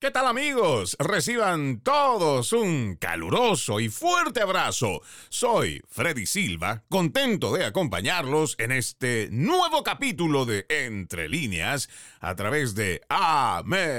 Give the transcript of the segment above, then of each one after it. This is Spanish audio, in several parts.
¿Qué tal amigos? Reciban todos un caluroso y fuerte abrazo. Soy Freddy Silva, contento de acompañarlos en este nuevo capítulo de Entre líneas a través de Americano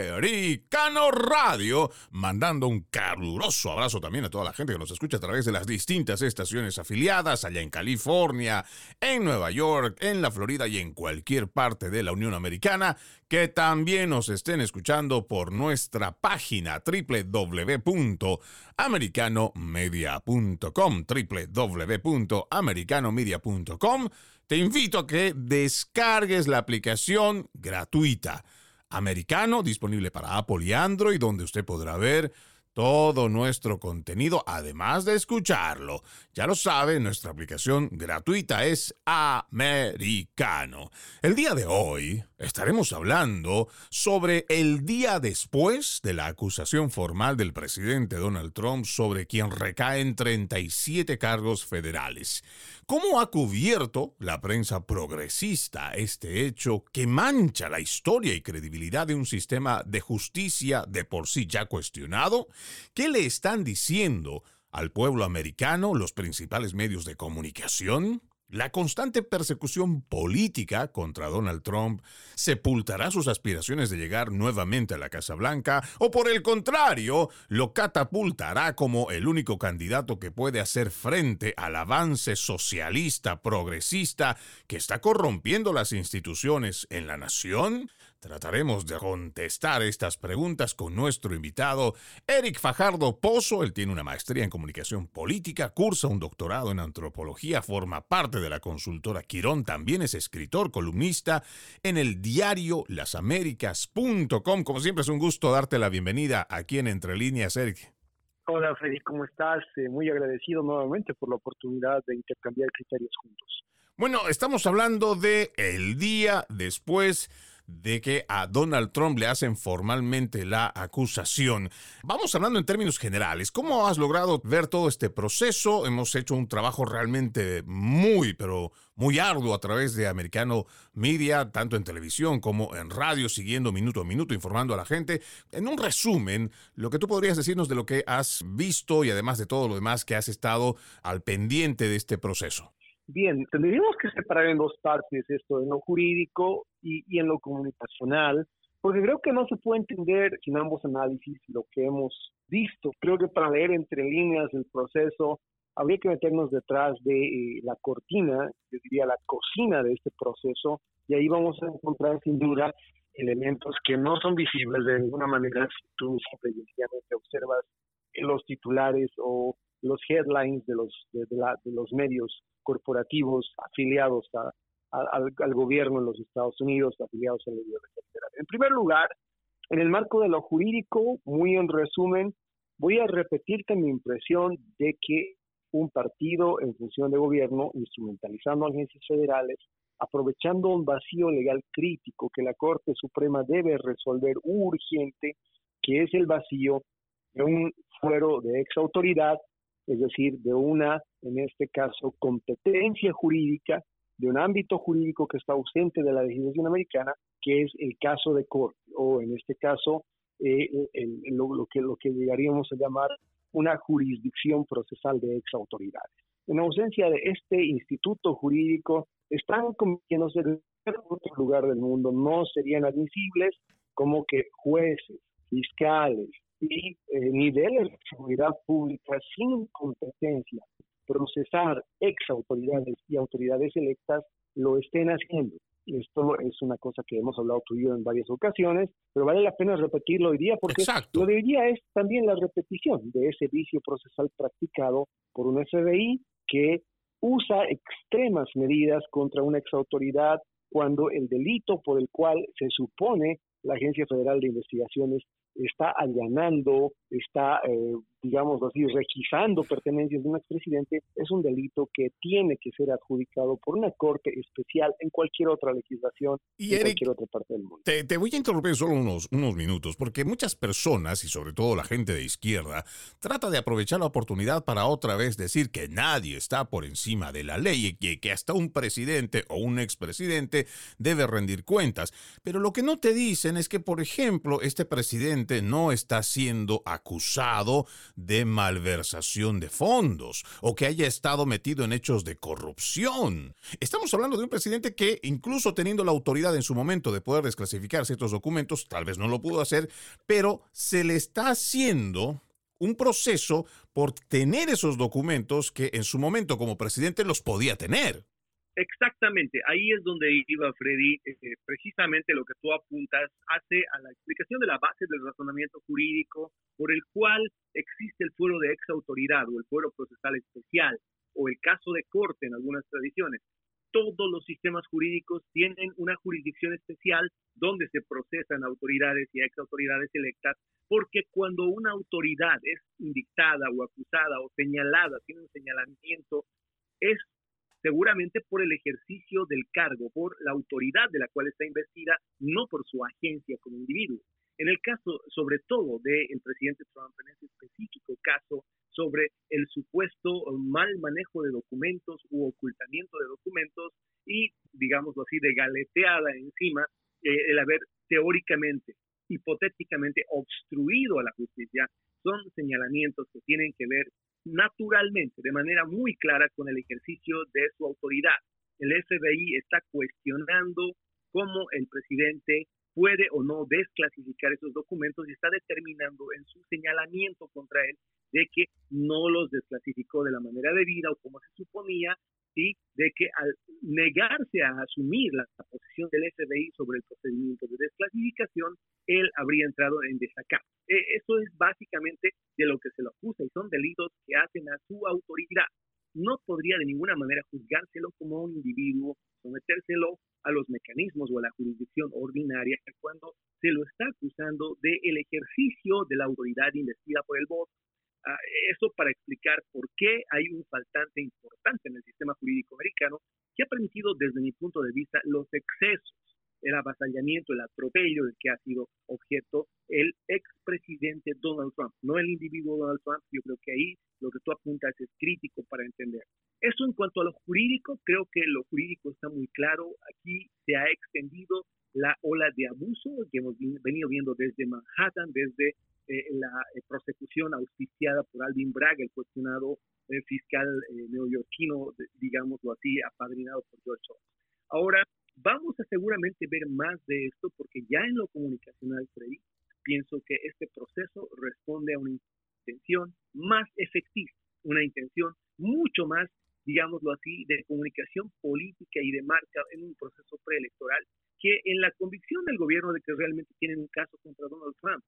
Radio, mandando un caluroso abrazo también a toda la gente que nos escucha a través de las distintas estaciones afiliadas allá en California, en Nueva York, en la Florida y en cualquier parte de la Unión Americana que también nos estén escuchando por nuestra página www.americanomedia.com www.americanomedia.com Te invito a que descargues la aplicación gratuita. Americano disponible para Apple y Android donde usted podrá ver todo nuestro contenido, además de escucharlo. Ya lo sabe, nuestra aplicación gratuita es Americano. El día de hoy estaremos hablando sobre el día después de la acusación formal del presidente Donald Trump sobre quien recaen 37 cargos federales. ¿Cómo ha cubierto la prensa progresista este hecho que mancha la historia y credibilidad de un sistema de justicia de por sí ya cuestionado? ¿Qué le están diciendo al pueblo americano los principales medios de comunicación? La constante persecución política contra Donald Trump sepultará sus aspiraciones de llegar nuevamente a la Casa Blanca o por el contrario, lo catapultará como el único candidato que puede hacer frente al avance socialista progresista que está corrompiendo las instituciones en la nación. Trataremos de contestar estas preguntas con nuestro invitado, Eric Fajardo Pozo. Él tiene una maestría en comunicación política, cursa un doctorado en antropología, forma parte de la consultora Quirón, también es escritor, columnista en el diario lasaméricas.com. Como siempre es un gusto darte la bienvenida aquí en Entre Líneas, Eric. Hola Freddy, ¿cómo estás? Eh, muy agradecido nuevamente por la oportunidad de intercambiar criterios juntos. Bueno, estamos hablando de el día después de que a Donald Trump le hacen formalmente la acusación. Vamos hablando en términos generales. ¿Cómo has logrado ver todo este proceso? Hemos hecho un trabajo realmente muy, pero muy arduo a través de Americano Media, tanto en televisión como en radio, siguiendo minuto a minuto, informando a la gente. En un resumen, lo que tú podrías decirnos de lo que has visto y además de todo lo demás que has estado al pendiente de este proceso. Bien, tendríamos que separar en dos partes esto, en lo jurídico y, y en lo comunicacional, porque creo que no se puede entender sin ambos análisis lo que hemos visto. Creo que para leer entre líneas el proceso habría que meternos detrás de eh, la cortina, yo diría la cocina de este proceso, y ahí vamos a encontrar sin duda elementos que no son visibles de ninguna manera si tú simplemente observas los titulares o los headlines de los, de, la, de los medios corporativos afiliados a, al, gobierno en los Estados Unidos, afiliados al gobierno federal. En primer lugar, en el marco de lo jurídico, muy en resumen, voy a repetirte mi impresión de que un partido en función de gobierno, instrumentalizando agencias federales, aprovechando un vacío legal crítico que la Corte Suprema debe resolver urgente, que es el vacío de un fuero de ex autoridad es decir, de una, en este caso, competencia jurídica, de un ámbito jurídico que está ausente de la legislación americana, que es el caso de corte, o en este caso, eh, lo, que, lo que llegaríamos a llamar una jurisdicción procesal de ex autoridades. En ausencia de este instituto jurídico, están convirtiéndose en otro lugar del mundo, no serían admisibles como que jueces, fiscales, y eh, niveles de seguridad pública sin competencia, procesar ex autoridades y autoridades electas lo estén haciendo. Esto es una cosa que hemos hablado tú y yo en varias ocasiones, pero vale la pena repetirlo hoy día porque lo de hoy día es también la repetición de ese vicio procesal practicado por un FBI que usa extremas medidas contra una ex autoridad cuando el delito por el cual se supone la Agencia Federal de Investigaciones está allanando, está, eh, digamos así, requisando pertenencias de un expresidente, es un delito que tiene que ser adjudicado por una corte especial en cualquier otra legislación y en cualquier otra parte del mundo. Te, voy a interrumpir solo unos, unos minutos, porque muchas personas, y sobre todo la gente de izquierda, trata de aprovechar la oportunidad para otra vez decir que nadie está por encima de la ley y que, que hasta un presidente o un expresidente debe rendir cuentas. Pero lo que no te dicen es que, por ejemplo, este presidente no está siendo acusado de malversación de fondos o que haya estado metido en hechos de corrupción. Estamos hablando de un presidente que, incluso teniendo la autoridad en su momento de poder desclasificar ciertos documentos, tal vez no lo pudo hacer, pero se le está haciendo un proceso por tener esos documentos que en su momento como presidente los podía tener. Exactamente, ahí es donde iba Freddy, eh, precisamente lo que tú apuntas hace a la explicación de la base del razonamiento jurídico por el cual existe el fuero de ex autoridad o el fuero procesal especial o el caso de corte en algunas tradiciones. Todos los sistemas jurídicos tienen una jurisdicción especial donde se procesan autoridades y ex autoridades electas, porque cuando una autoridad es indictada o acusada o señalada, tiene un señalamiento, es seguramente por el ejercicio del cargo, por la autoridad de la cual está investida, no por su agencia como individuo. En el caso, sobre todo, del presidente Trump, en ese específico caso, sobre el supuesto mal manejo de documentos u ocultamiento de documentos y, digámoslo así, de galeteada encima, eh, el haber teóricamente, hipotéticamente obstruido a la justicia, son señalamientos que tienen que ver naturalmente, de manera muy clara, con el ejercicio de su autoridad. El FBI está cuestionando cómo el presidente puede o no desclasificar esos documentos y está determinando en su señalamiento contra él de que no los desclasificó de la manera debida o como se suponía y de que al negarse a asumir la, posición del FBI sobre el procedimiento de desclasificación, él habría entrado en desacato. E, eso es básicamente de lo que se lo acusa y son delitos que hacen a su autoridad. No podría de ninguna manera juzgárselo como un individuo, sometérselo a los mecanismos o a la jurisdicción ordinaria cuando se lo está acusando del el ejercicio de la autoridad investida por el voto eso para explicar por qué hay un faltante importante en el sistema jurídico americano que ha permitido, desde mi punto de vista, los excesos, el avasallamiento, el atropello del que ha sido objeto el expresidente Donald Trump, no el individuo Donald Trump. Yo creo que ahí lo que tú apuntas es crítico para entender. Eso en cuanto a lo jurídico, creo que lo jurídico está muy claro. Aquí se ha extendido la ola de abuso que hemos venido viendo desde Manhattan, desde eh, la eh, prosecución auspiciada por Alvin Bragg, el cuestionado eh, fiscal neoyorquino, digámoslo así, apadrinado por George Soros. Ahora, vamos a seguramente ver más de esto porque ya en lo comunicacional, Freddy, pienso que este proceso responde a una intención más efectiva, una intención mucho más, digámoslo así, de comunicación política y de marca en un proceso preelectoral que en la convicción del gobierno de que realmente tienen un caso contra Donald Trump.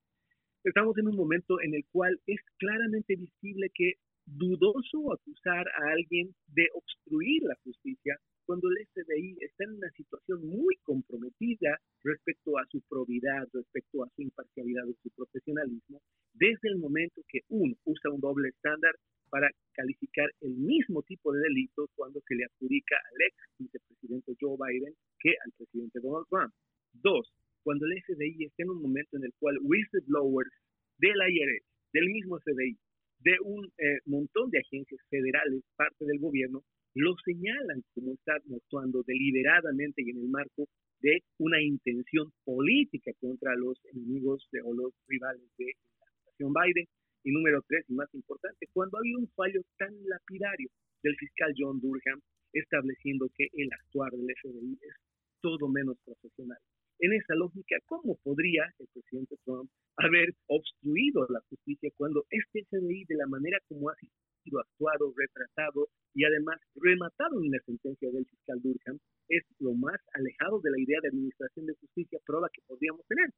Estamos en un momento en el cual es claramente visible que dudoso acusar a alguien de obstruir la justicia cuando el FBI está en una situación muy comprometida respecto a su probidad, respecto a su imparcialidad y su profesionalismo, desde el momento que uno usa un doble estándar para calificar el mismo tipo de delito cuando se le adjudica al ex vicepresidente Joe Biden que al presidente Donald Trump. Dos, cuando el FBI está en un momento en el cual whistleblowers del IRS, del mismo FBI, de un eh, montón de agencias federales, parte del gobierno, lo señalan como están actuando deliberadamente y en el marco de una intención política contra los enemigos o los rivales de la administración Biden. Y número tres, y más importante, cuando había un fallo tan lapidario del fiscal John Durham estableciendo que el actuar del FBI es todo menos profesional. En esa lógica, ¿cómo podría el presidente Trump haber obstruido la justicia cuando este FBI, de la manera como ha sido actuado, retratado y además rematado en una sentencia del fiscal Durham, es lo más alejado de la idea de administración de justicia prueba que podríamos tener?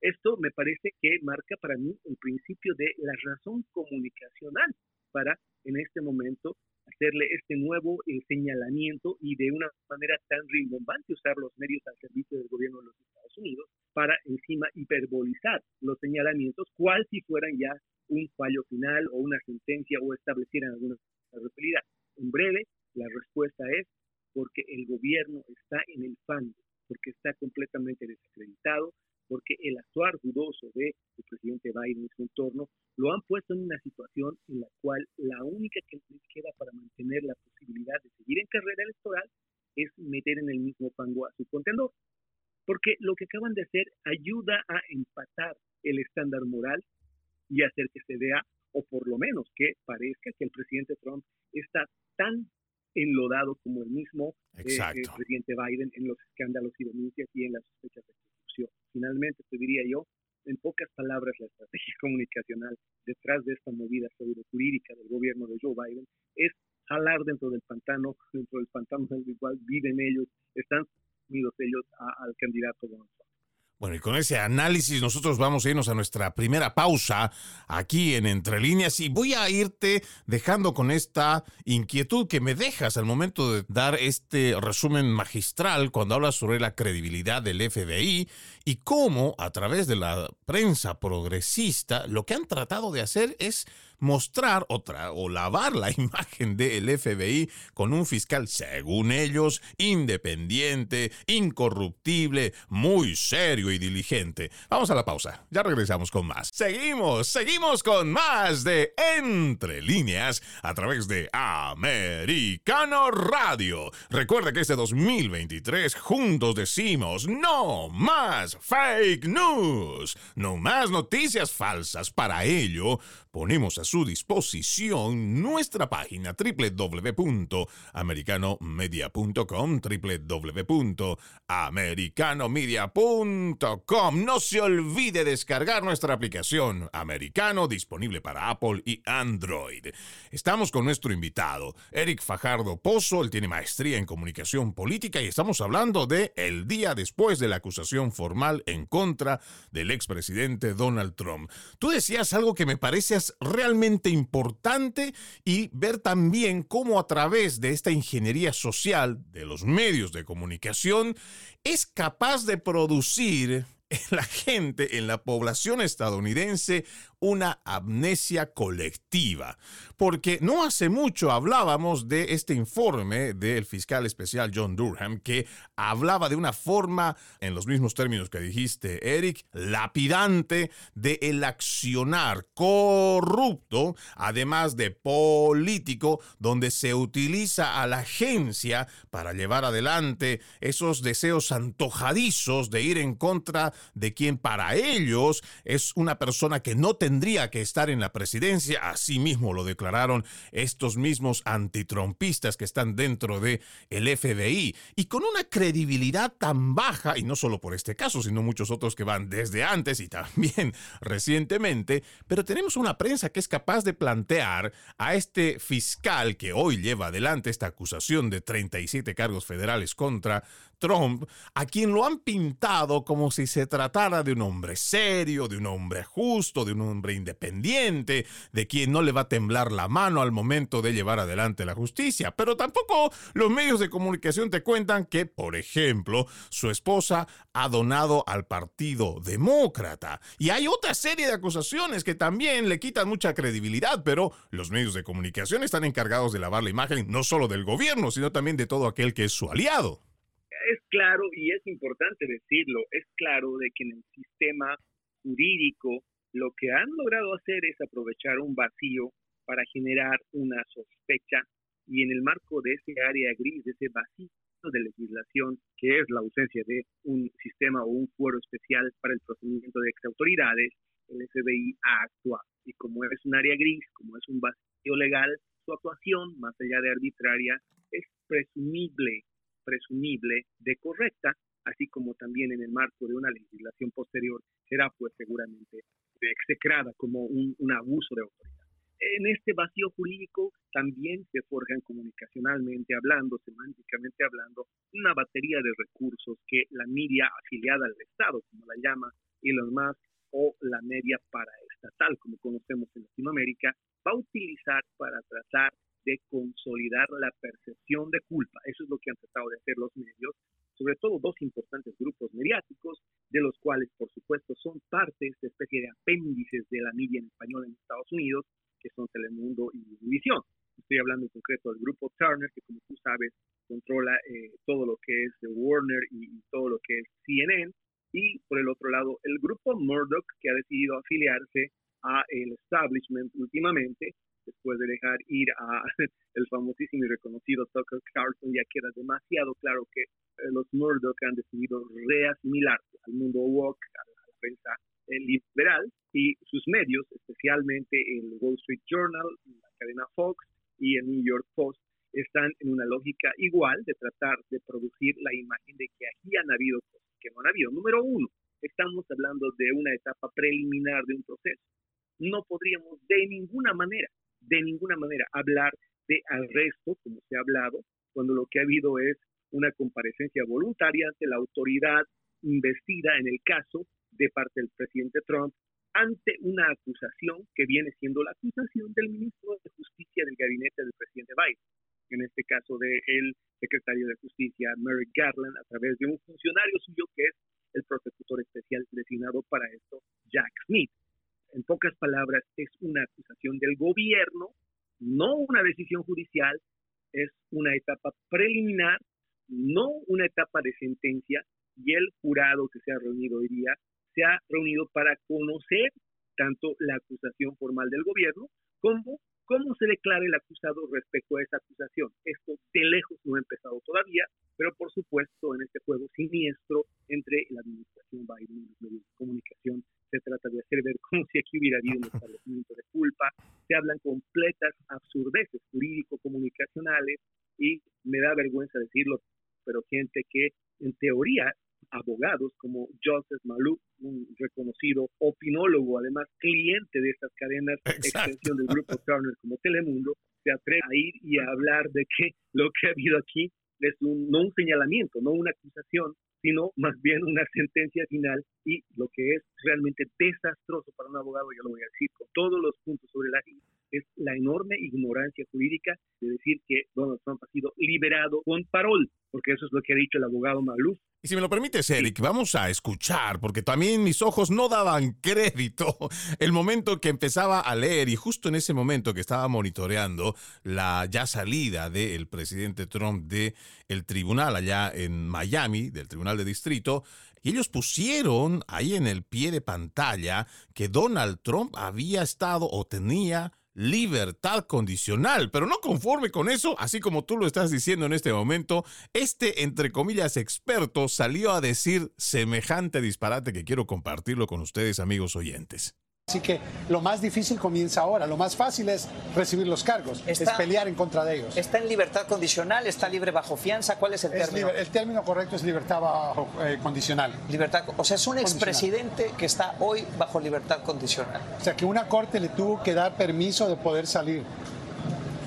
Esto me parece que marca para mí el principio de la razón comunicacional para en este momento hacerle este nuevo eh, señalamiento y de una manera tan rimbombante usar los medios al servicio del gobierno de los Estados Unidos para encima hiperbolizar los señalamientos, cual si fueran ya un fallo final o una sentencia o establecieran alguna responsabilidad. En breve, la respuesta es porque el gobierno está en el fango, porque está completamente desacreditado, porque el actuar dudoso del presidente Biden y su entorno lo han puesto en una situación en la cual la única que les queda para mantener la posibilidad de seguir en carrera electoral es meter en el mismo fango a su contendor. Porque lo que acaban de hacer ayuda a empatar el estándar moral y hacer que se vea, o por lo menos que parezca que el presidente Trump está tan enlodado como el mismo eh, eh, presidente Biden en los escándalos y denuncias y en las sospechas de. Finalmente, te diría yo, en pocas palabras, la estrategia comunicacional detrás de esta movida jurídica del gobierno de Joe Biden es jalar dentro del pantano, dentro del pantano en el cual viven ellos, están unidos ellos al candidato Donald. Bueno, y con ese análisis nosotros vamos a irnos a nuestra primera pausa aquí en Entre Líneas y voy a irte dejando con esta inquietud que me dejas al momento de dar este resumen magistral cuando hablas sobre la credibilidad del FBI y cómo a través de la prensa progresista lo que han tratado de hacer es mostrar otra o lavar la imagen del FBI con un fiscal, según ellos, independiente, incorruptible, muy serio y diligente. Vamos a la pausa, ya regresamos con más. Seguimos, seguimos con más de Entre líneas a través de Americano Radio. Recuerda que este 2023 juntos decimos no más fake news, no más noticias falsas. Para ello, ponemos a su disposición nuestra página www.americanomedia.com, www.americanomedia.com. No se olvide descargar nuestra aplicación Americano disponible para Apple y Android. Estamos con nuestro invitado, Eric Fajardo Pozo, él tiene maestría en comunicación política y estamos hablando de el día después de la acusación formal en contra del expresidente Donald Trump. Tú decías algo que me parece realmente importante y ver también cómo a través de esta ingeniería social de los medios de comunicación es capaz de producir en la gente, en la población estadounidense, una amnesia colectiva. Porque no hace mucho hablábamos de este informe del fiscal especial John Durham que hablaba de una forma, en los mismos términos que dijiste, Eric, lapidante de el accionar corrupto, además de político, donde se utiliza a la agencia para llevar adelante esos deseos antojadizos de ir en contra de quien para ellos es una persona que no tendría que estar en la presidencia, así mismo lo declararon estos mismos antitrompistas que están dentro de el FBI y con una credibilidad tan baja y no solo por este caso, sino muchos otros que van desde antes y también recientemente, pero tenemos una prensa que es capaz de plantear a este fiscal que hoy lleva adelante esta acusación de 37 cargos federales contra Trump, a quien lo han pintado como si se tratara de un hombre serio, de un hombre justo, de un hombre independiente, de quien no le va a temblar la mano al momento de llevar adelante la justicia. Pero tampoco los medios de comunicación te cuentan que, por ejemplo, su esposa ha donado al Partido Demócrata. Y hay otra serie de acusaciones que también le quitan mucha credibilidad, pero los medios de comunicación están encargados de lavar la imagen no solo del gobierno, sino también de todo aquel que es su aliado es claro, y es importante decirlo, es claro de que en el sistema jurídico lo que han logrado hacer es aprovechar un vacío para generar una sospecha y en el marco de ese área gris, de ese vacío de legislación, que es la ausencia de un sistema o un fuero especial para el procedimiento de exautoridades, el FBI ha actuado. Y como es un área gris, como es un vacío legal, su actuación, más allá de arbitraria, es presumible presumible de correcta, así como también en el marco de una legislación posterior será pues seguramente execrada como un, abuso de autoridad. En este vacío jurídico también se forjan comunicacionalmente hablando, semánticamente hablando, una batería de recursos que la media afiliada al Estado, como la llama Elon Musk, o la media paraestatal, como conocemos en Latinoamérica, va a utilizar para tratar de consolidar la percepción de culpa. Eso es lo que han tratado de hacer los medios, sobre todo dos importantes grupos mediáticos, de los cuales, por supuesto, son parte de esta especie de apéndices de la media en español en Estados Unidos, que son Telemundo y Univision. Estoy hablando en concreto del grupo Turner, que como tú sabes, controla eh, todo lo que es Warner y, todo lo que es CNN. Y por el otro lado, el grupo Murdoch, que ha decidido afiliarse a el establishment últimamente, después de dejar ir a el famosísimo y reconocido Tucker Carlson, ya queda demasiado claro que eh, los Murdoch han decidido reasimilarse al mundo woke, a la prensa liberal y sus medios, especialmente el Wall Street Journal, la cadena Fox y el New York Post, están en una lógica igual de tratar de producir la imagen de que aquí han habido cosas que no han habido. Número uno, estamos hablando de una etapa preliminar de un proceso. No podríamos de ninguna manera, de ninguna manera hablar de arresto, como se ha hablado, cuando lo que ha habido es una comparecencia voluntaria ante la autoridad investida en el caso de parte del presidente Trump ante una acusación que viene siendo la acusación del ministro de Justicia del gabinete del presidente Biden, en este caso del secretario de Justicia Merrick Garland, a través de un funcionario suyo que es el prosecutor especial designado para esto, Jack Smith. En pocas palabras, es una acusación del gobierno, no una decisión judicial, es una etapa preliminar, no una etapa de sentencia, y el jurado que se ha reunido hoy día se ha reunido para conocer tanto la acusación formal del gobierno como cómo se declara el acusado respecto a esa acusación. Esto de lejos no ha empezado todavía, pero por supuesto en este juego siniestro entre la administración Biden y los medios de comunicación se trata de hacer ver como si aquí hubiera habido un establecimiento de culpa, se hablan completas absurdeces jurídico-comunicacionales y me da vergüenza decirlo, pero gente que en teoría abogados como Joseph Malou, un reconocido opinólogo, además cliente de estas cadenas de extensión del grupo Turner como Telemundo, se atreve a ir y a hablar de que lo que ha habido aquí es un, no un señalamiento, no una acusación, sino más bien una sentencia final y lo que es realmente desastroso para un abogado, ya lo voy a decir, con todos los puntos sobre la es la enorme ignorancia jurídica de decir que Donald Trump ha sido liberado con parol, porque eso es lo que ha dicho el abogado Maluf. Y si me lo permites, Eric, vamos a escuchar, porque también mis ojos no daban crédito el momento que empezaba a leer y justo en ese momento que estaba monitoreando la ya salida del presidente Trump de el tribunal allá en Miami, del tribunal de distrito, y ellos pusieron ahí en el pie de pantalla que Donald Trump había estado o tenía libertad condicional. Pero no conforme con eso, así como tú lo estás diciendo en este momento, este, entre comillas, experto salió a decir semejante disparate que quiero compartirlo con ustedes, amigos oyentes. Así que lo más difícil comienza ahora. Lo más fácil es recibir los cargos, es pelear en contra de ellos. ¿Está en libertad condicional? ¿Está libre bajo fianza? ¿Cuál es el término? el término correcto es libertad bajo eh, condicional. Libertad, o sea, es un expresidente que está hoy bajo libertad condicional. O sea, que una corte le tuvo que dar permiso de poder salir,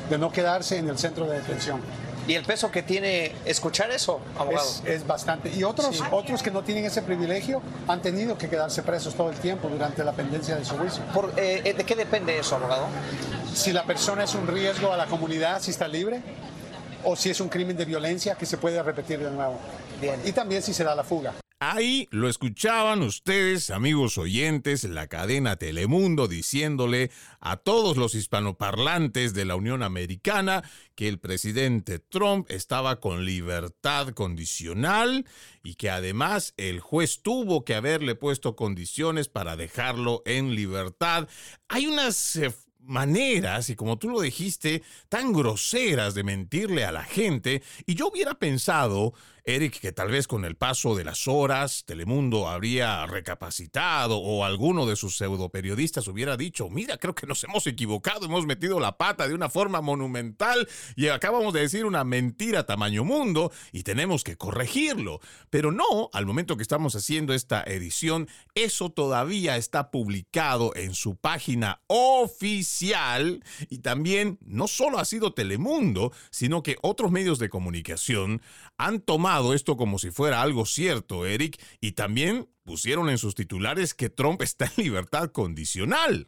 de no quedarse en el centro de detención. ¿Y el peso que tiene escuchar eso, abogado? Es, bastante. Y otros, otros que no tienen ese privilegio han tenido que quedarse presos todo el tiempo durante la pendencia de su juicio. Por, eh, eh, ¿De qué depende eso, abogado? Si la persona es un riesgo a la comunidad, si está libre, o si es un crimen de violencia que se puede repetir de nuevo. Bien. Y también si se da la fuga. Ahí lo escuchaban ustedes, amigos oyentes, la cadena Telemundo diciéndole a todos los hispanoparlantes de la Unión Americana que el presidente Trump estaba con libertad condicional y que además el juez tuvo que haberle puesto condiciones para dejarlo en libertad. Hay unas eh, maneras, y como tú lo dijiste, tan groseras de mentirle a la gente, y yo hubiera pensado Eric, que tal vez con el paso de las horas Telemundo habría recapacitado o alguno de sus pseudoperiodistas hubiera dicho, mira, creo que nos hemos equivocado, hemos metido la pata de una forma monumental y acabamos de decir una mentira tamaño mundo y tenemos que corregirlo. Pero no, al momento que estamos haciendo esta edición, eso todavía está publicado en su página oficial y también no solo ha sido Telemundo, sino que otros medios de comunicación han tomado esto como si fuera algo cierto, Eric, y también pusieron en sus titulares que Trump está en libertad condicional.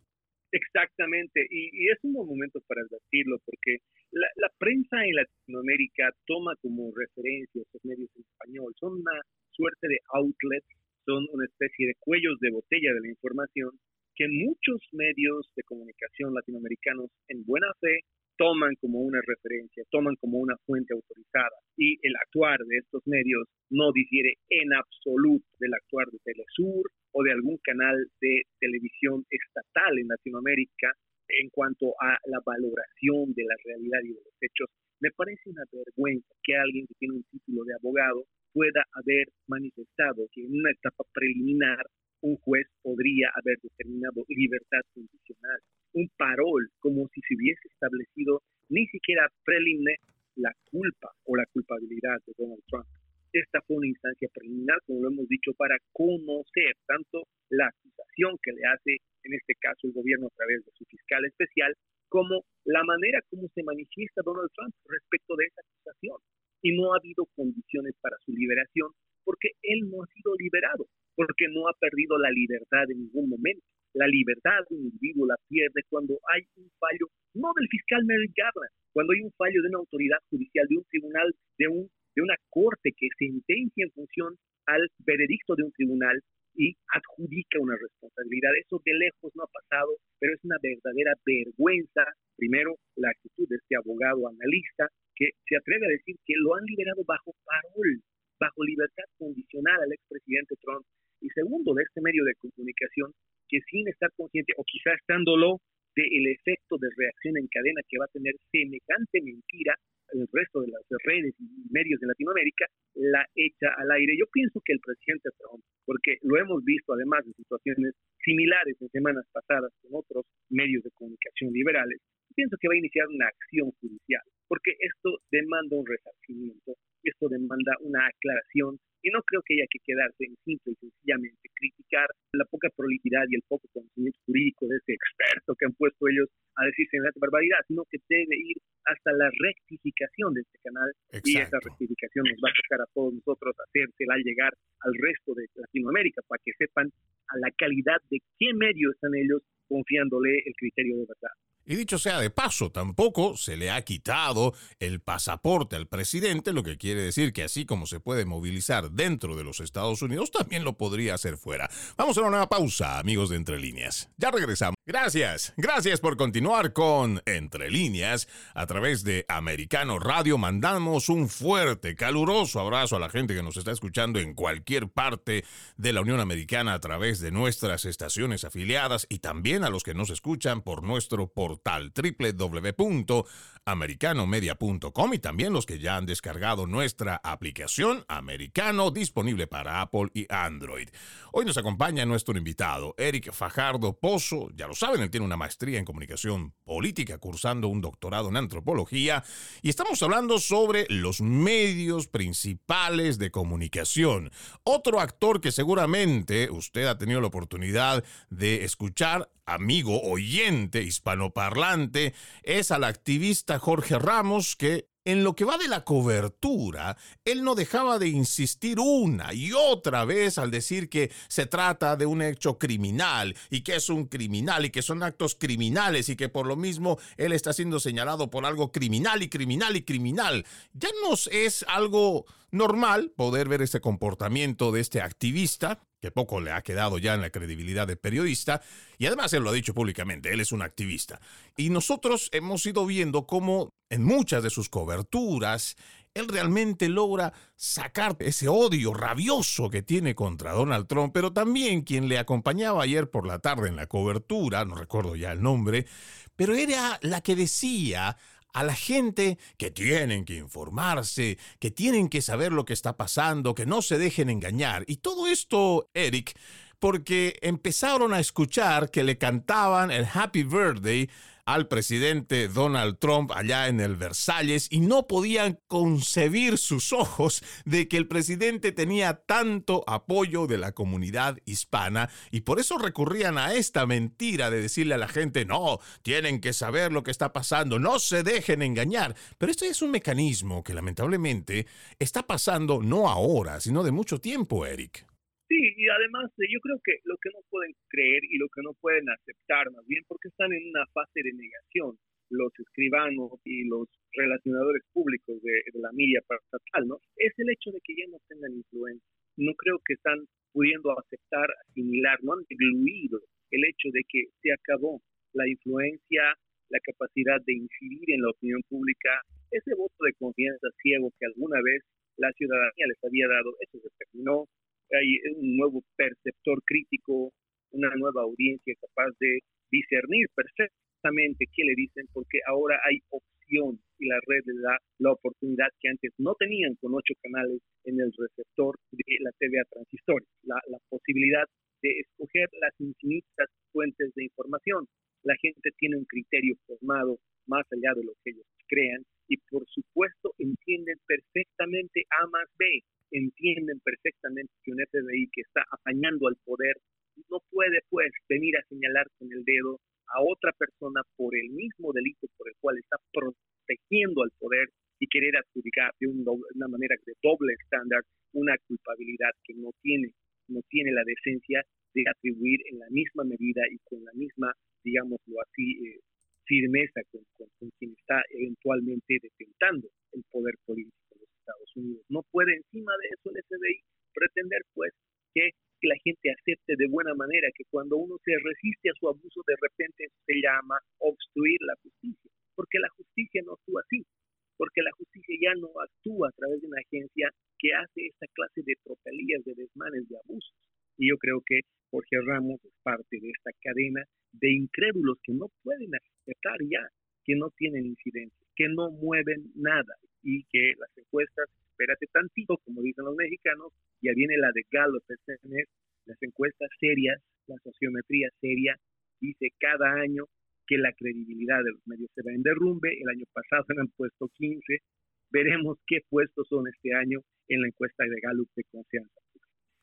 Exactamente, y, es un buen momento para advertirlo, porque la, prensa en Latinoamérica toma como referencia estos medios en español, son una suerte de outlets, son una especie de cuellos de botella de la información que muchos medios de comunicación latinoamericanos en buena fe toman como una referencia, toman como una fuente autorizada y el actuar de estos medios no difiere en absoluto del actuar de Telesur o de algún canal de televisión estatal en Latinoamérica en cuanto a la valoración de la realidad y de los hechos. Me parece una vergüenza que alguien que tiene un título de abogado pueda haber manifestado que en una etapa preliminar un juez podría haber determinado libertad condicional, un parol, como si se hubiese establecido ni siquiera preliminar la culpa o la culpabilidad de Donald Trump. Esta fue una instancia preliminar, como lo hemos dicho, para conocer tanto la acusación que le hace, en este caso, el gobierno a través de su fiscal especial, como la manera como se manifiesta Donald Trump respecto de esa acusación. Y no ha habido condiciones para su liberación porque él no ha sido liberado, porque no ha perdido la libertad en ningún momento. La libertad de un individuo la pierde cuando hay un fallo, no del fiscal Merrick Garland, cuando hay un fallo de una autoridad judicial, de un tribunal, de, un, de una corte que sentencia en función al veredicto de un tribunal y adjudica una responsabilidad. Eso de lejos no ha pasado, pero es una verdadera vergüenza, primero, la actitud de este abogado analista que se atreve a decir que lo han liberado bajo parol, bajo libertad condicional al expresidente Trump. Y segundo, de este medio de comunicación que sin estar consciente o quizá estándolo del efecto de reacción en cadena que va a tener semejante mentira el resto de las redes y medios de Latinoamérica, la echa al aire. Yo pienso que el presidente Trump, porque lo hemos visto además de situaciones similares en semanas pasadas con otros medios de comunicación liberales, pienso que va a iniciar una acción judicial, porque esto demanda un resarcimiento, esto demanda una aclaración y no creo que haya que quedarse en simple y sencillamente la poca proliquidad y el poco conocimiento jurídico de este experto que han puesto ellos a decir semejante barbaridad, sino que debe ir hasta la rectificación de este canal y esa rectificación nos va a tocar a todos nosotros hacérsela llegar al resto de Latinoamérica para que sepan a la calidad de qué medio están ellos confiándole el criterio de verdad. Y dicho sea de paso, tampoco se le ha quitado el pasaporte al presidente, lo que quiere decir que así como se puede movilizar dentro de los Estados Unidos, también lo podría hacer fuera. Vamos a una nueva pausa, amigos de Entre Líneas. Ya regresamos. Gracias, gracias por continuar con Entre Líneas a través de Americano Radio. Mandamos un fuerte, caluroso abrazo a la gente que nos está escuchando en cualquier parte de la Unión Americana a través de nuestras estaciones afiliadas y también a los que nos escuchan por nuestro portal portal www.americanomedia.com y también los que ya han descargado nuestra aplicación Americano disponible para Apple y Android. Hoy nos acompaña nuestro invitado, Eric Fajardo Pozo. Ya lo saben, él tiene una maestría en comunicación política, cursando un doctorado en antropología y estamos hablando sobre los medios principales de comunicación. Otro actor que seguramente usted ha tenido la oportunidad de escuchar amigo oyente hispanoparlante es al activista Jorge Ramos que en lo que va de la cobertura, él no dejaba de insistir una y otra vez al decir que se trata de un hecho criminal y que es un criminal y que son actos criminales y que por lo mismo él está siendo señalado por algo criminal y criminal y criminal. Ya no es algo normal poder ver este comportamiento de este activista que poco le ha quedado ya en la credibilidad de periodista, y además él lo ha dicho públicamente, él es un activista. Y nosotros hemos ido viendo cómo en muchas de sus coberturas, él realmente logra sacar ese odio rabioso que tiene contra Donald Trump, pero también quien le acompañaba ayer por la tarde en la cobertura, no recuerdo ya el nombre, pero era la que decía a la gente que tienen que informarse, que tienen que saber lo que está pasando, que no se dejen engañar. Y todo esto, Eric, porque empezaron a escuchar que le cantaban el Happy Birthday al presidente Donald Trump allá en el Versalles y no podían concebir sus ojos de que el presidente tenía tanto apoyo de la comunidad hispana y por eso recurrían a esta mentira de decirle a la gente, no, tienen que saber lo que está pasando, no se dejen engañar. Pero esto es un mecanismo que lamentablemente está pasando no ahora, sino de mucho tiempo, Eric. Sí, y además yo creo que lo que no pueden creer y lo que no pueden aceptar, más bien porque están en una fase de negación los escribanos y los relacionadores públicos de, la media estatal, ¿no? Es el hecho de que ya no tengan influencia. No creo que están pudiendo aceptar, asimilar, no han diluido el hecho de que se acabó la influencia, la capacidad de incidir en la opinión pública, ese voto de confianza ciego que alguna vez la ciudadanía les había dado, eso se terminó, hay un nuevo perceptor crítico, una nueva audiencia capaz de discernir perfectamente qué le dicen, porque ahora hay opción y la red le da la oportunidad que antes no tenían con ocho canales en el receptor de la TVA transistor, la, la posibilidad de escoger las infinitas fuentes de información. La gente tiene un criterio formado más allá de lo que ellos crean y por supuesto entienden perfectamente A más B, entienden perfectamente que un FBI que está apañando al poder no puede pues venir a señalar con el dedo a otra persona por el mismo delito por el cual está protegiendo al poder y querer adjudicar de una manera de doble estándar una culpabilidad que no tiene, no tiene la decencia de atribuir en la misma medida y con la misma, digámoslo así, eh, firmeza con, quien está eventualmente detentando el poder político Unidos. No puede encima de eso el FBI pretender pues que, la gente acepte de buena manera que cuando uno se resiste a su abuso de repente se llama obstruir la justicia, porque la justicia no actúa así, porque la justicia ya no actúa a través de una agencia que hace esta clase de tropelías, de desmanes, de abusos. Y yo creo que Jorge Ramos es parte de esta cadena de incrédulos que no pueden aceptar ya que no tienen incidencia, que no mueven nada y que las encuestas, espérate tantito, como dicen los mexicanos, ya viene la de Gallup, las encuestas serias, la sociometría seria, dice cada año que la credibilidad de los medios se va en derrumbe, el año pasado han puesto 15, veremos qué puestos son este año en la encuesta de Gallup de confianza.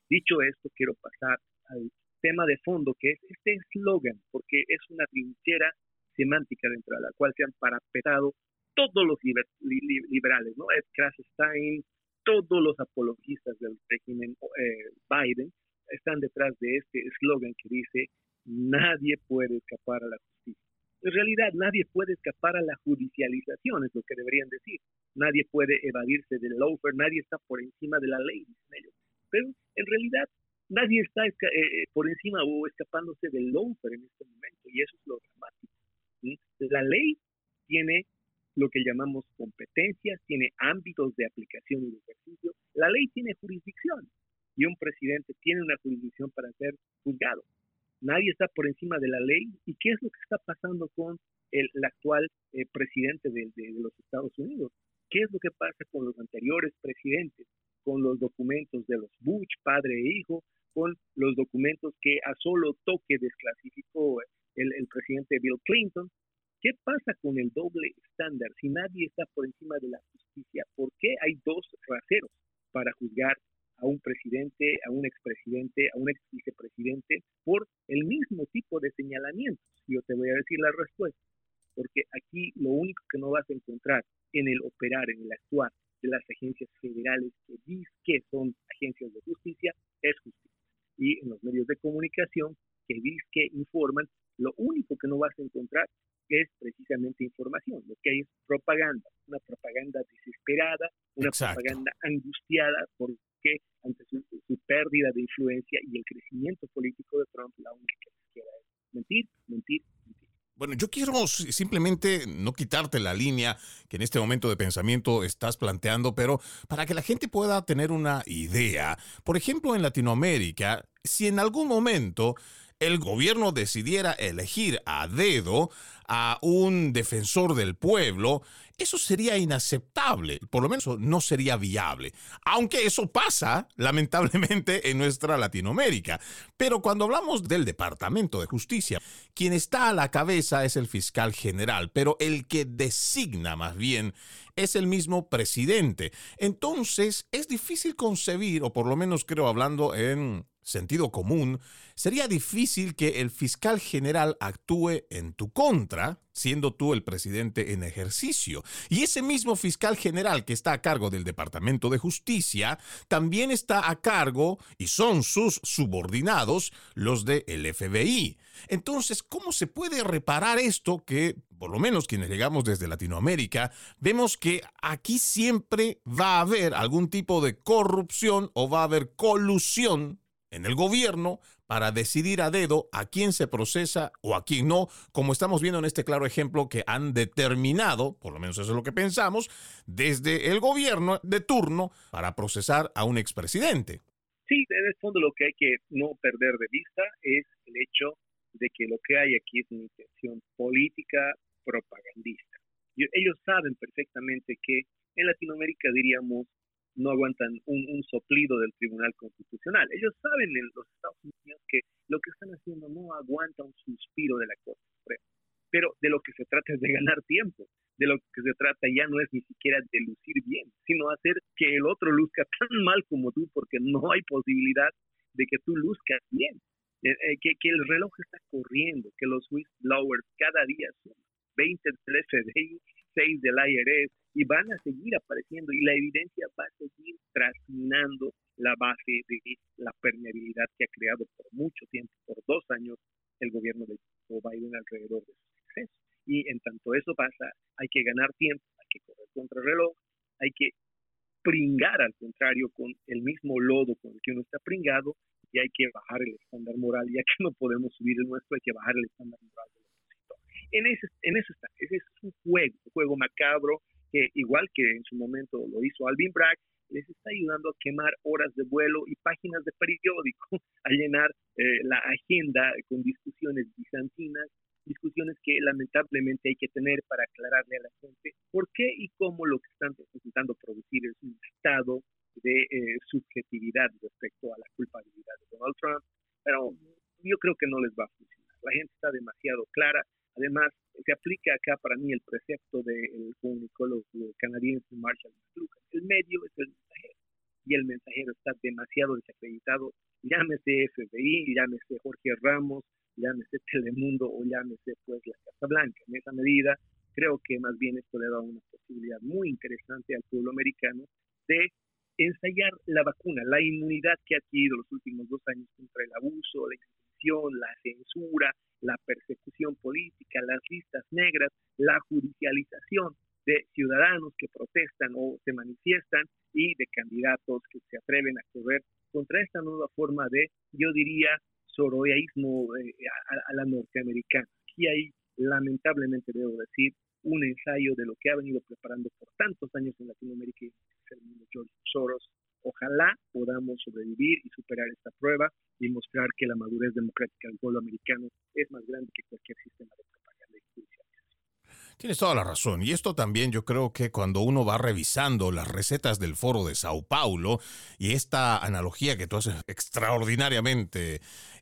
Dicho esto, quiero pasar al tema de fondo, que es este eslogan, porque es una trinchera semántica dentro de la cual se han parapetado todos los liberales, ¿no? Ed Krasstein, todos los apologistas del régimen eh, Biden están detrás de este eslogan que dice nadie puede escapar a la justicia. En realidad nadie puede escapar a la judicialización, es lo que deberían decir. Nadie puede evadirse del lawfare, nadie está por encima de la ley, dicen ellos. Pero en realidad nadie está eh, eh, por encima o escapándose del lawfare en este momento y eso es lo dramático. La ley tiene lo que llamamos competencias, tiene ámbitos de aplicación y de ejercicio. La ley tiene jurisdicción y un presidente tiene una jurisdicción para ser juzgado. Nadie está por encima de la ley. ¿Y qué es lo que está pasando con el, actual eh, presidente de los Estados Unidos? ¿Qué es lo que pasa con los anteriores presidentes? Con los documentos de los Bush, padre e hijo, con los documentos que a solo toque desclasificó el, el presidente Bill Clinton. ¿Qué pasa con el doble estándar? Si nadie está por encima de la justicia, ¿por qué hay dos raseros para juzgar a un presidente, a un expresidente, a un ex vicepresidente por el mismo tipo de señalamientos? Yo te voy a decir la respuesta, porque aquí lo único que no vas a encontrar en el operar, en el actuar de las agencias federales que dicen que son agencias de justicia es justicia y en los medios de comunicación que dicen que informan, lo único que no vas a encontrar es precisamente información, lo que hay es propaganda, una propaganda desesperada, una propaganda angustiada porque ante su, pérdida de influencia y el crecimiento político de Trump, la única que queda es mentir, mentir, mentir. Bueno, yo quiero simplemente no quitarte la línea que en este momento de pensamiento estás planteando, pero para que la gente pueda tener una idea. Por ejemplo, en Latinoamérica, si en algún momento el gobierno decidiera elegir a dedo a un defensor del pueblo, eso sería inaceptable, por lo menos no sería viable, aunque eso pasa lamentablemente en nuestra Latinoamérica. Pero cuando hablamos del Departamento de Justicia, quien está a la cabeza es el fiscal general, pero el que designa más bien es el mismo presidente. Entonces es difícil concebir, o por lo menos creo hablando en sentido común, sería difícil que el fiscal general actúe en tu contra, siendo tú el presidente en ejercicio. Y ese mismo fiscal general que está a cargo del Departamento de Justicia, también está a cargo, y son sus subordinados, los del FBI. Entonces, ¿cómo se puede reparar esto que, por lo menos quienes llegamos desde Latinoamérica, vemos que aquí siempre va a haber algún tipo de corrupción o va a haber colusión en el gobierno para decidir a dedo a quién se procesa o a quién no, como estamos viendo en este claro ejemplo que han determinado, por lo menos eso es lo que pensamos, desde el gobierno de turno para procesar a un expresidente. Sí, en el fondo lo que hay que no perder de vista es el hecho de que lo que hay aquí es una intención política propagandista. Ellos saben perfectamente que en Latinoamérica diríamos no aguantan un, soplido del Tribunal Constitucional. Ellos saben en los Estados Unidos que lo que están haciendo no aguanta un suspiro de la Corte Suprema. Pero de lo que se trata es de ganar tiempo. De lo que se trata ya no es ni siquiera de lucir bien, sino hacer que el otro luzca tan mal como tú, porque no hay posibilidad de que tú luzcas bien. Eh, eh, que, que, el reloj está corriendo, que los whistleblowers cada día son 20 del FBI, 6 del IRS, y van a seguir apareciendo y la evidencia va a seguir trasminando la base de la permeabilidad que ha creado por mucho tiempo, por dos años, el gobierno de Joe Biden alrededor de su suceso. Y en tanto eso pasa, hay que ganar tiempo, hay que correr contra el reloj, hay que pringar al contrario con el mismo lodo con el que uno está pringado y hay que bajar el estándar moral, ya que no podemos subir el nuestro, hay que bajar el estándar moral. En, ese, en eso está, ese es un juego, un juego macabro que igual que en su momento lo hizo Alvin Bragg, les está ayudando a quemar horas de vuelo y páginas de periódico, a llenar eh, la agenda con discusiones bizantinas, discusiones que lamentablemente hay que tener para aclararle a la gente por qué y cómo lo que están intentando producir es un estado de eh, subjetividad respecto a la culpabilidad de Donald Trump, pero yo creo que no les va a funcionar. La gente está demasiado clara. Además, se aplica acá para mí el precepto del comunicólogo canadiense Marshall McLuhan. El medio es el mensajero y el mensajero está demasiado desacreditado. Llámese FBI, llámese Jorge Ramos, llámese Telemundo o llámese pues la Casa Blanca. En esa medida, creo que más bien esto le da una posibilidad muy interesante al pueblo americano de ensayar la vacuna, la inmunidad que ha adquirido los últimos dos años contra el abuso, la la censura, la persecución política, las listas negras, la judicialización de ciudadanos que protestan o se manifiestan y de candidatos que se atreven a correr contra esta nueva forma de, yo diría, soroísmo eh, a, la norteamericana. Aquí hay, lamentablemente debo decir, un ensayo de lo que ha venido preparando por tantos años en Latinoamérica y el mundo George Soros. Ojalá podamos sobrevivir y superar esta prueba y mostrar que la madurez democrática del pueblo americano es más grande que cualquier sistema de propaganda y Tienes toda la razón. Y esto también yo creo que cuando uno va revisando las recetas del foro de Sao Paulo y esta analogía que tú haces extraordinariamente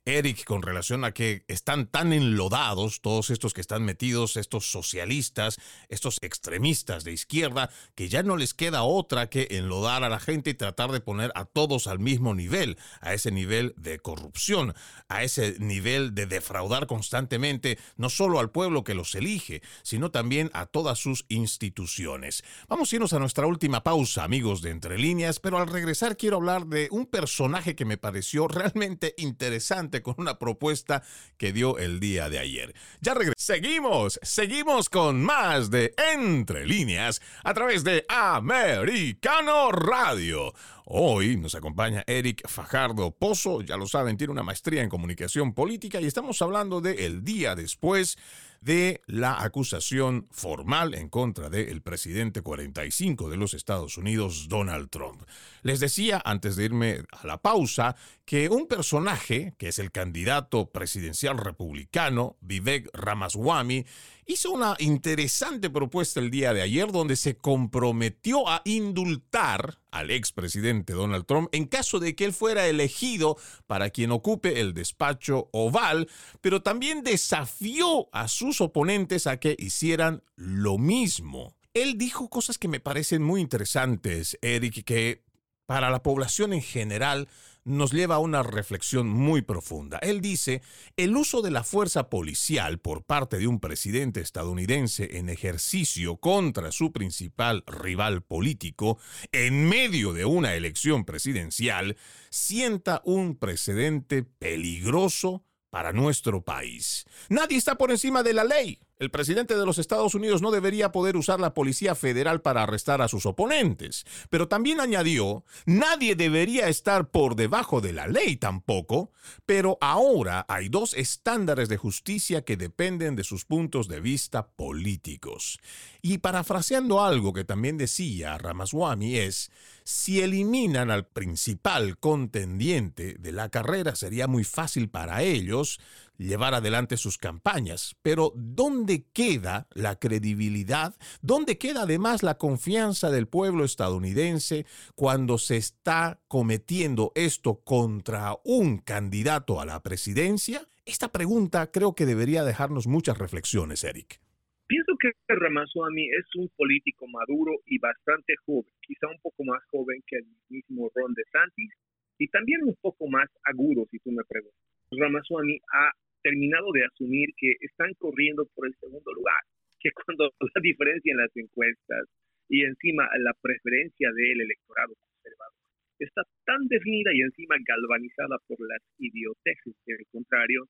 Eric, con relación a que están tan enlodados todos estos que están metidos, estos socialistas, estos extremistas de izquierda, que ya no les queda otra que enlodar a la gente y tratar de poner a todos al mismo nivel, a ese nivel de corrupción, a ese nivel de defraudar constantemente, no solo al pueblo que los elige, sino también a todas sus instituciones. Vamos a irnos a nuestra última pausa, amigos de Entre Líneas, pero al regresar quiero hablar de un personaje que me pareció realmente interesante con una propuesta que dio el día de ayer. Ya regresamos. Seguimos, seguimos con más de Entre Líneas a través de Americano Radio. Hoy nos acompaña Eric Fajardo Pozo, ya lo saben, tiene una maestría en comunicación política y estamos hablando de el día después de la acusación formal en contra del presidente 45 de los Estados Unidos, Donald Trump. Les decía antes de irme a la pausa que un personaje, que es el candidato presidencial republicano, Vivek Ramaswamy, hizo una interesante propuesta el día de ayer donde se comprometió a indultar al expresidente Donald Trump en caso de que él fuera elegido para quien ocupe el despacho oval, pero también desafió a sus oponentes a que hicieran lo mismo. Él dijo cosas que me parecen muy interesantes, Eric, que para la población en general nos lleva a una reflexión muy profunda. Él dice, el uso de la fuerza policial por parte de un presidente estadounidense en ejercicio contra su principal rival político en medio de una elección presidencial sienta un precedente peligroso para nuestro país. Nadie está por encima de la ley. El presidente de los Estados Unidos no debería poder usar la Policía Federal para arrestar a sus oponentes. Pero también añadió, nadie debería estar por debajo de la ley tampoco, pero ahora hay dos estándares de justicia que dependen de sus puntos de vista políticos. Y parafraseando algo que también decía Ramaswamy es, si eliminan al principal contendiente de la carrera sería muy fácil para ellos llevar adelante sus campañas. Pero ¿dónde queda la credibilidad? ¿Dónde queda además la confianza del pueblo estadounidense cuando se está cometiendo esto contra un candidato a la presidencia? Esta pregunta creo que debería dejarnos muchas reflexiones, Eric. Pienso que Ramaswamy es un político maduro y bastante joven, quizá un poco más joven que el mismo Ron DeSantis y también un poco más agudo, si tú me preguntas. Ramaswamy ha terminado de asumir que están corriendo por el segundo lugar, que cuando la diferencia en las encuestas y encima la preferencia del electorado conservador está tan definida y encima galvanizada por las idioteces del contrario,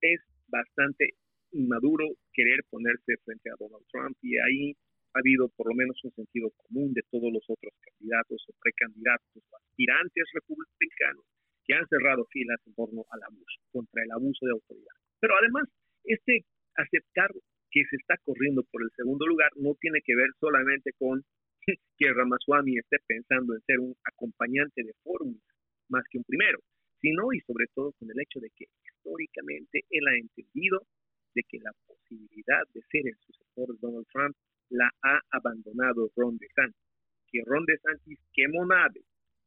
es bastante inmaduro querer ponerse frente a Donald Trump y ahí ha habido por lo menos un sentido común de todos los otros candidatos o precandidatos o aspirantes republicanos que han cerrado filas en torno al abuso, contra el abuso de autoridad. Pero además, este aceptar que se está corriendo por el segundo lugar no tiene que ver solamente con que Ramaswamy esté pensando en ser un acompañante de fórmula más que un primero, sino y sobre todo con el hecho de que históricamente él ha entendido de que la posibilidad de ser el sucesor de Donald Trump la ha abandonado Ron DeSantis, que Ron DeSantis quemó nave,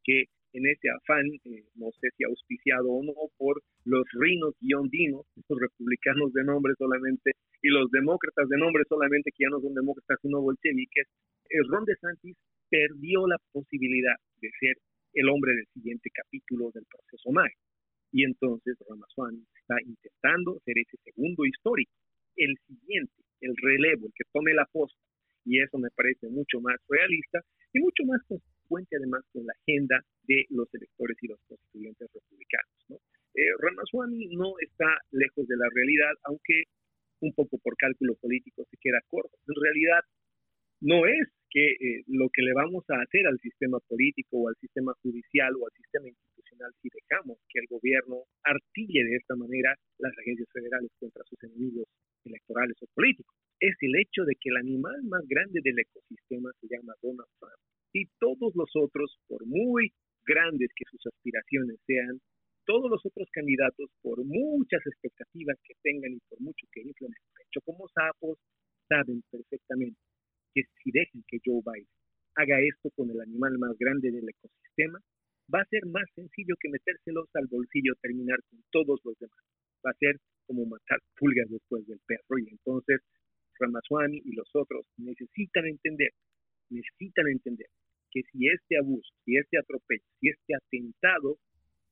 que en ese afán, eh, no sé si auspiciado o no, por los rinos guiondinos, los republicanos de nombre solamente, y los demócratas de nombre solamente, que ya no son demócratas sino bolcheviques, eh, Ron DeSantis perdió la posibilidad de ser el hombre del siguiente capítulo del proceso MAE. Y entonces Ramaswamy está intentando ser ese segundo histórico, el siguiente, el relevo, el que tome la posta. Y eso me parece mucho más realista y mucho más consecuente además con la agenda de los electores y los constituyentes republicanos. ¿no? Eh, Ramaswamy no está lejos de la realidad, aunque un poco por cálculo político se queda corto. En realidad no es que eh, lo que le vamos a hacer al sistema político o al sistema judicial o al sistema institucional si dejamos que el gobierno artille de esta manera las agencias federales contra sus enemigos electorales o políticos. Es el hecho de que el animal más grande del ecosistema se llama Donald Trump y todos los otros, por muy grandes que sus aspiraciones sean, todos los otros candidatos, por muchas expectativas que tengan y por mucho que inflen el pecho como sapos, saben perfectamente que si dejan que Joe Biden haga esto con el animal más grande del ecosistema, va a ser más sencillo que metérselos al bolsillo terminar con todos los demás. Va a ser como matar pulgas después del perro y entonces Ramaswamy y los otros necesitan entender, necesitan entender que si este abuso, si este atropello, si este atentado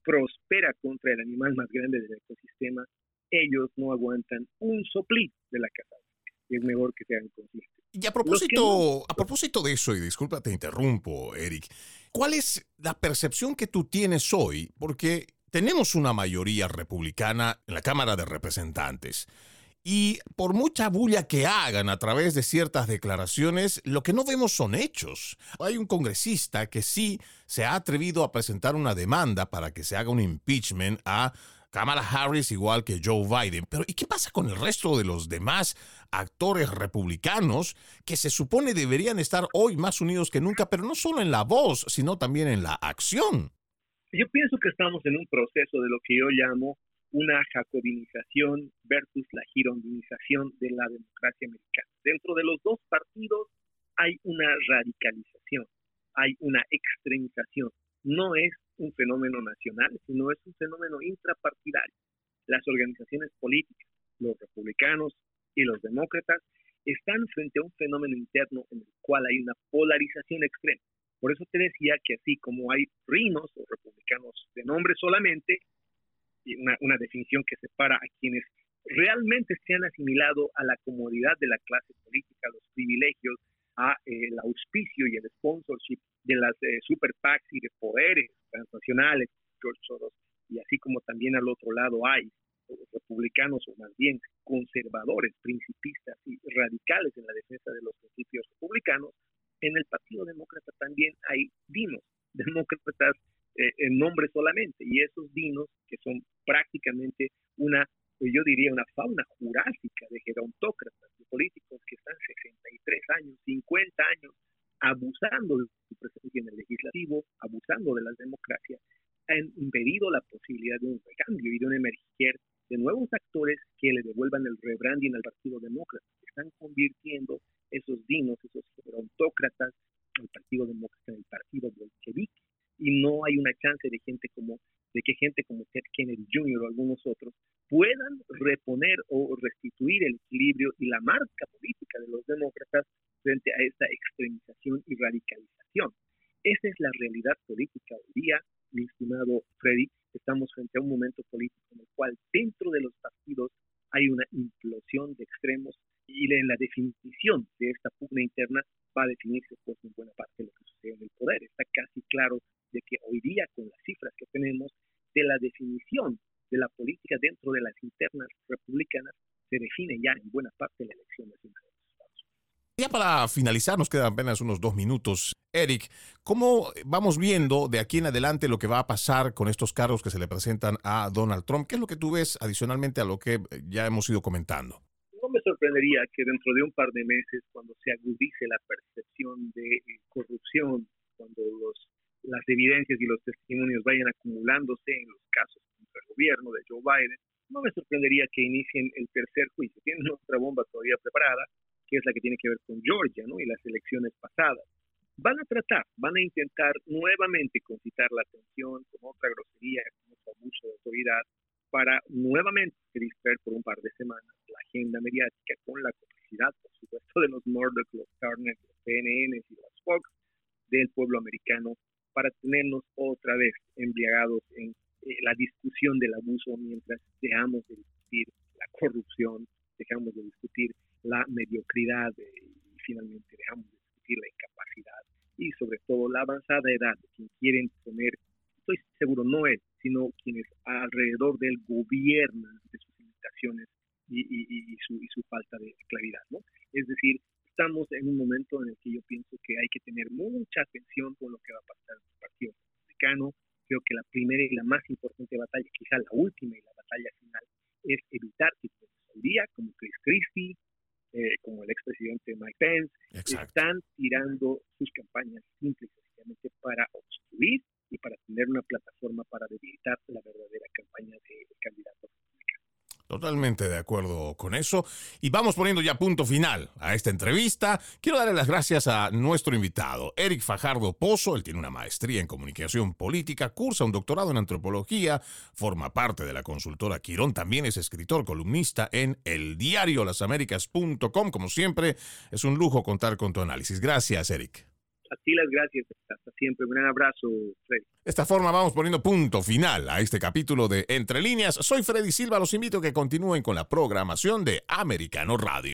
prospera contra el animal más grande del ecosistema, ellos no aguantan un soplito de la casa. Es mejor que sean conscientes. Y a propósito, a propósito de eso, y disculpa, te interrumpo, Eric, ¿cuál es la percepción que tú tienes hoy? Porque tenemos una mayoría republicana en la Cámara de Representantes. Y por mucha bulla que hagan a través de ciertas declaraciones, lo que no vemos son hechos. Hay un congresista que sí se ha atrevido a presentar una demanda para que se haga un impeachment a Kamala Harris igual que Joe Biden. Pero ¿y qué pasa con el resto de los demás actores republicanos que se supone deberían estar hoy más unidos que nunca, pero no solo en la voz, sino también en la acción? Yo pienso que estamos en un proceso de lo que yo llamo una jacobinización versus la girondinización de la democracia americana. Dentro de los dos partidos hay una radicalización, hay una extremización. No es un fenómeno nacional, sino es un fenómeno intrapartidario. Las organizaciones políticas, los republicanos y los demócratas, están frente a un fenómeno interno en el cual hay una polarización extrema. Por eso te decía que así como hay rinos o republicanos de nombre solamente, una, una definición que separa a quienes realmente se han asimilado a la comodidad de la clase política, los privilegios, a eh, el auspicio y el sponsorship de las eh, super PACs y de poderes transnacionales, George Soros, y así como también al otro lado hay republicanos o más bien conservadores, principistas y radicales en la defensa de los principios republicanos, en el Partido Demócrata también hay dinos, demócratas eh, en nombre solamente, y esos dinos que son prácticamente una, yo diría, una fauna jurásica de gerontócratas, de políticos que están 63 años, 50 años, abusando de su presencia en el legislativo, abusando de la democracia, han impedido la posibilidad de un recambio y de un emerger de nuevos actores que le devuelvan el rebranding al Partido Demócrata. Están convirtiendo esos dinos, esos gerontócratas, al Partido Demócrata en el Partido Bolchevique. Y no hay una chance de gente como de que gente como Ted Kennedy Jr. o algunos otros puedan reponer o restituir el equilibrio y la marca política de los demócratas frente a esta extremización y radicalización. Esa es la realidad política hoy día, mi estimado Freddy. Estamos frente a un momento político en el cual dentro de los partidos hay una implosión de extremos y en la definición de esta pugna interna va a definirse pues en buena parte lo que sucede en el poder. Está casi claro de que hoy día con las cifras que tenemos de la definición de la política dentro de las internas republicanas se define ya en buena parte la elección nacional. Ya para finalizar, nos quedan apenas unos dos minutos. Eric, ¿cómo vamos viendo de aquí en adelante lo que va a pasar con estos cargos que se le presentan a Donald Trump? ¿Qué es lo que tú ves adicionalmente a lo que ya hemos ido comentando? Me sorprendería que dentro de un par de meses, cuando se agudice la percepción de eh, corrupción, cuando los, las evidencias y los testimonios vayan acumulándose en los casos contra el gobierno de Joe Biden, no me sorprendería que inicien el tercer juicio. Tienen otra bomba todavía preparada, que es la que tiene que ver con Georgia ¿no? y las elecciones pasadas. Van a tratar, van a intentar nuevamente concitar la atención con otra grosería, con otro abuso de autoridad, para nuevamente distraer por un par de semanas la agenda mediática con la complicidad, por supuesto, de los Murdoch, los Turner, los CNN y los Fox del pueblo americano para tenernos otra vez embriagados en eh, la discusión del abuso mientras dejamos de discutir la corrupción, dejamos de discutir la mediocridad eh, y finalmente dejamos de discutir la incapacidad y sobre todo la avanzada edad de quien quieren poner, estoy seguro no él, sino quienes alrededor del gobiernan de sus limitaciones y, y, su, y su falta de claridad. ¿no? Es decir, estamos en un momento en el que yo pienso que hay que tener mucha atención con lo que va a pasar en el Partido Republicano. Creo que la primera y la más importante batalla, quizá la última y la batalla final, es evitar que hoy día, como Chris Christie, eh, como el expresidente Mike Pence, están tirando sus campañas simple y sencillamente para obstruir y para tener una plataforma para debilitar la verdadera campaña del candidato Totalmente de acuerdo con eso. Y vamos poniendo ya punto final a esta entrevista. Quiero darle las gracias a nuestro invitado, Eric Fajardo Pozo. Él tiene una maestría en comunicación política, cursa un doctorado en antropología, forma parte de la consultora Quirón. También es escritor, columnista en el diario lasaméricas.com. Como siempre, es un lujo contar con tu análisis. Gracias, Eric. A ti las gracias. Hasta siempre. Un abrazo, Freddy. De esta forma vamos poniendo punto final a este capítulo de Entre Líneas. Soy Freddy Silva. Los invito a que continúen con la programación de Americano Radio.